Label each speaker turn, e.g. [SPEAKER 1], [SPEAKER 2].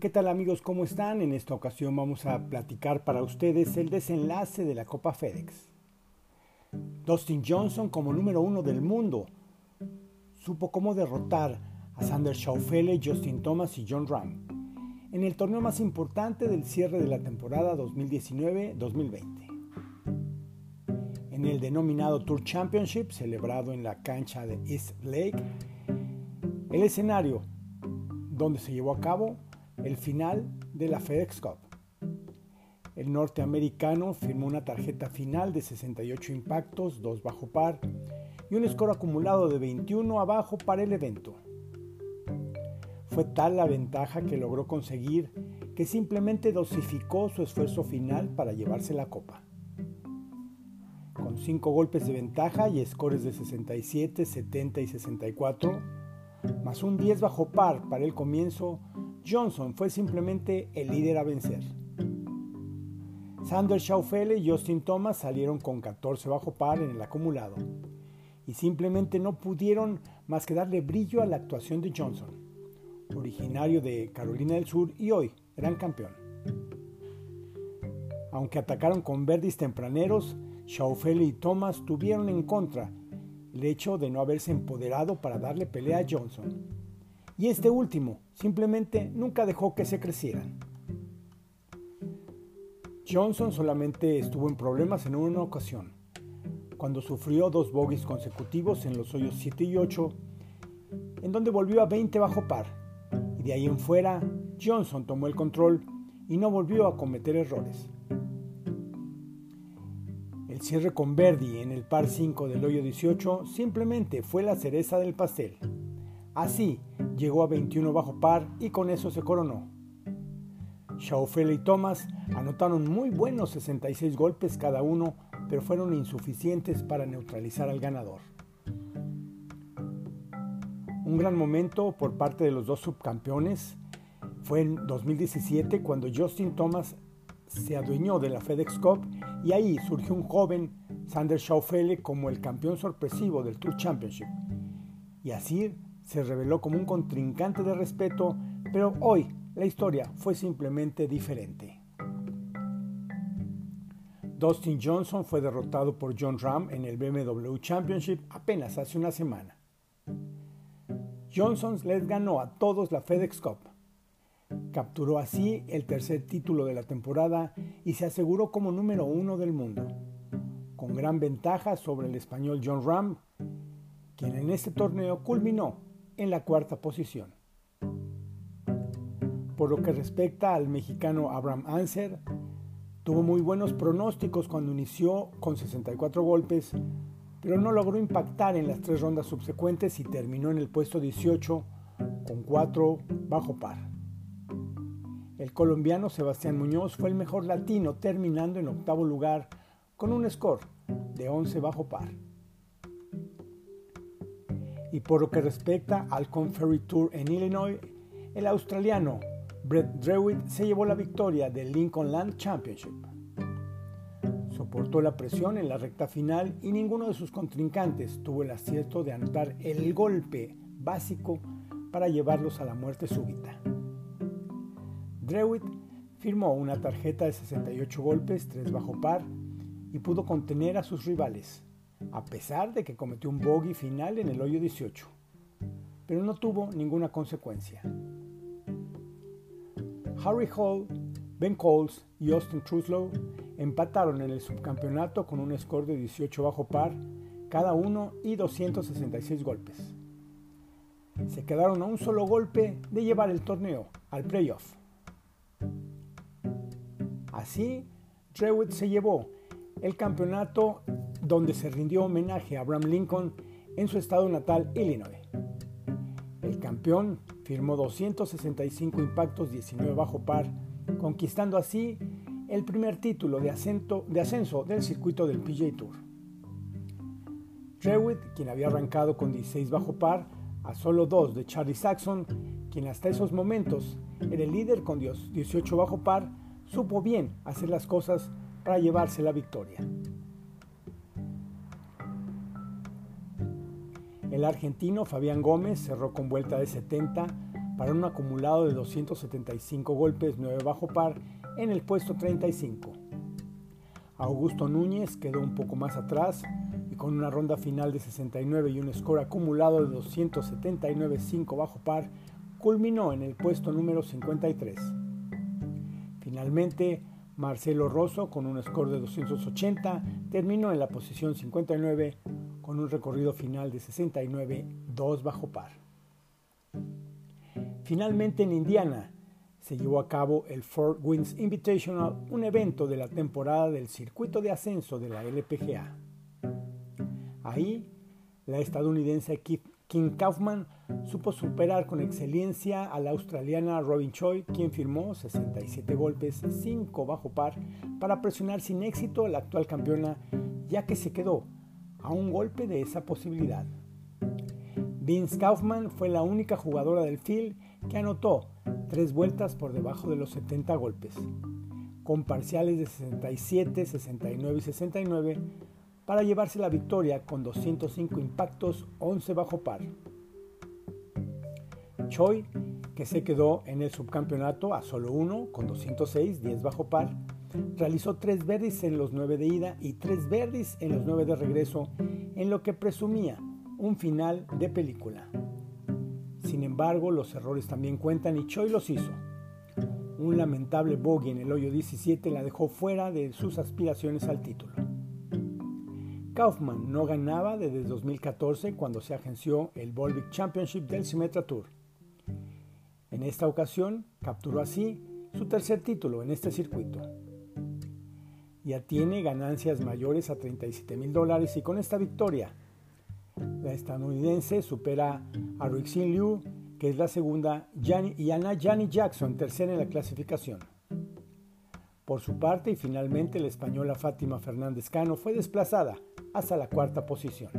[SPEAKER 1] ¿Qué tal amigos? ¿Cómo están? En esta ocasión vamos a platicar para ustedes el desenlace de la Copa FedEx. Dustin Johnson como número uno del mundo supo cómo derrotar a Sander Schaufele, Justin Thomas y John Ram en el torneo más importante del cierre de la temporada 2019-2020. En el denominado Tour Championship celebrado en la cancha de East Lake, el escenario donde se llevó a cabo el final de la FedEx Cup. El norteamericano firmó una tarjeta final de 68 impactos, 2 bajo par y un score acumulado de 21 abajo para el evento. Fue tal la ventaja que logró conseguir que simplemente dosificó su esfuerzo final para llevarse la copa. Con 5 golpes de ventaja y scores de 67, 70 y 64, más un 10 bajo par para el comienzo, Johnson fue simplemente el líder a vencer. Sander Schaufele y Justin Thomas salieron con 14 bajo par en el acumulado y simplemente no pudieron más que darle brillo a la actuación de Johnson, originario de Carolina del Sur y hoy gran campeón. Aunque atacaron con verdis tempraneros, Schaufele y Thomas tuvieron en contra el hecho de no haberse empoderado para darle pelea a Johnson y este último simplemente nunca dejó que se crecieran. Johnson solamente estuvo en problemas en una ocasión, cuando sufrió dos bogies consecutivos en los hoyos 7 y 8, en donde volvió a 20 bajo par, y de ahí en fuera Johnson tomó el control y no volvió a cometer errores. El cierre con Verdi en el par 5 del hoyo 18 simplemente fue la cereza del pastel. Así, llegó a 21 bajo par y con eso se coronó. Schaufel y Thomas anotaron muy buenos 66 golpes cada uno, pero fueron insuficientes para neutralizar al ganador. Un gran momento por parte de los dos subcampeones fue en 2017 cuando Justin Thomas se adueñó de la FedEx Cup y ahí surgió un joven Sander Schaufele como el campeón sorpresivo del Tour Championship. Y así se reveló como un contrincante de respeto, pero hoy la historia fue simplemente diferente. Dustin Johnson fue derrotado por John Ram en el BMW Championship apenas hace una semana. Johnson les ganó a todos la FedEx Cup. Capturó así el tercer título de la temporada y se aseguró como número uno del mundo, con gran ventaja sobre el español John Ram, quien en este torneo culminó en la cuarta posición. Por lo que respecta al mexicano Abraham Anser, tuvo muy buenos pronósticos cuando inició con 64 golpes, pero no logró impactar en las tres rondas subsecuentes y terminó en el puesto 18 con 4 bajo par. El colombiano Sebastián Muñoz fue el mejor latino terminando en octavo lugar con un score de 11 bajo par. Y por lo que respecta al Conferry Tour en Illinois, el australiano Brett Drewitt se llevó la victoria del Lincoln Land Championship. Soportó la presión en la recta final y ninguno de sus contrincantes tuvo el acierto de anotar el golpe básico para llevarlos a la muerte súbita. Drewitt firmó una tarjeta de 68 golpes, 3 bajo par, y pudo contener a sus rivales, a pesar de que cometió un bogey final en el hoyo 18, pero no tuvo ninguna consecuencia. Harry Hall, Ben Coles y Austin Truslow empataron en el subcampeonato con un score de 18 bajo par cada uno y 266 golpes. Se quedaron a un solo golpe de llevar el torneo al playoff. Así, Drewitt se llevó el campeonato donde se rindió homenaje a Abraham Lincoln en su estado natal, Illinois. El campeón firmó 265 impactos, 19 bajo par, conquistando así el primer título de, ascenso del circuito del PJ Tour. Trewitt, quien había arrancado con 16 bajo par, a solo dos de Charlie Saxon, quien hasta esos momentos era el líder con 18 bajo par, supo bien hacer las cosas para llevarse la victoria. El argentino Fabián Gómez cerró con vuelta de 70 para un acumulado de 275 golpes 9 bajo par en el puesto 35. Augusto Núñez quedó un poco más atrás y con una ronda final de 69 y un score acumulado de 279 5 bajo par, culminó en el puesto número 53. Finalmente, Marcelo Rosso, con un score de 280, terminó en la posición 59 con un recorrido final de 69, 2 bajo par. Finalmente en Indiana se llevó a cabo el Fort Winds Invitational, un evento de la temporada del circuito de ascenso de la LPGA. Ahí, la estadounidense Kim Kaufman supo superar con excelencia a la australiana Robin Choi, quien firmó 67 golpes, 5 bajo par, para presionar sin éxito a la actual campeona, ya que se quedó a un golpe de esa posibilidad. Vince Kaufman fue la única jugadora del field que anotó tres vueltas por debajo de los 70 golpes, con parciales de 67, 69 y 69 para llevarse la victoria con 205 impactos, 11 bajo par. Choi, que se quedó en el subcampeonato a solo uno con 206, 10 bajo par, realizó tres verdis en los 9 de ida y tres verdis en los 9 de regreso, en lo que presumía un final de película. Sin embargo, los errores también cuentan y Choi los hizo. Un lamentable bogey en el hoyo 17 la dejó fuera de sus aspiraciones al título. Kaufman no ganaba desde 2014 cuando se agenció el Volvic Championship del Symmetra Tour. En esta ocasión capturó así su tercer título en este circuito. Ya tiene ganancias mayores a 37 mil dólares y con esta victoria la estadounidense supera a Ruixin Liu, que es la segunda, y Ana Jani Jackson, tercera en la clasificación. Por su parte, y finalmente la española Fátima Fernández Cano fue desplazada hasta la cuarta posición.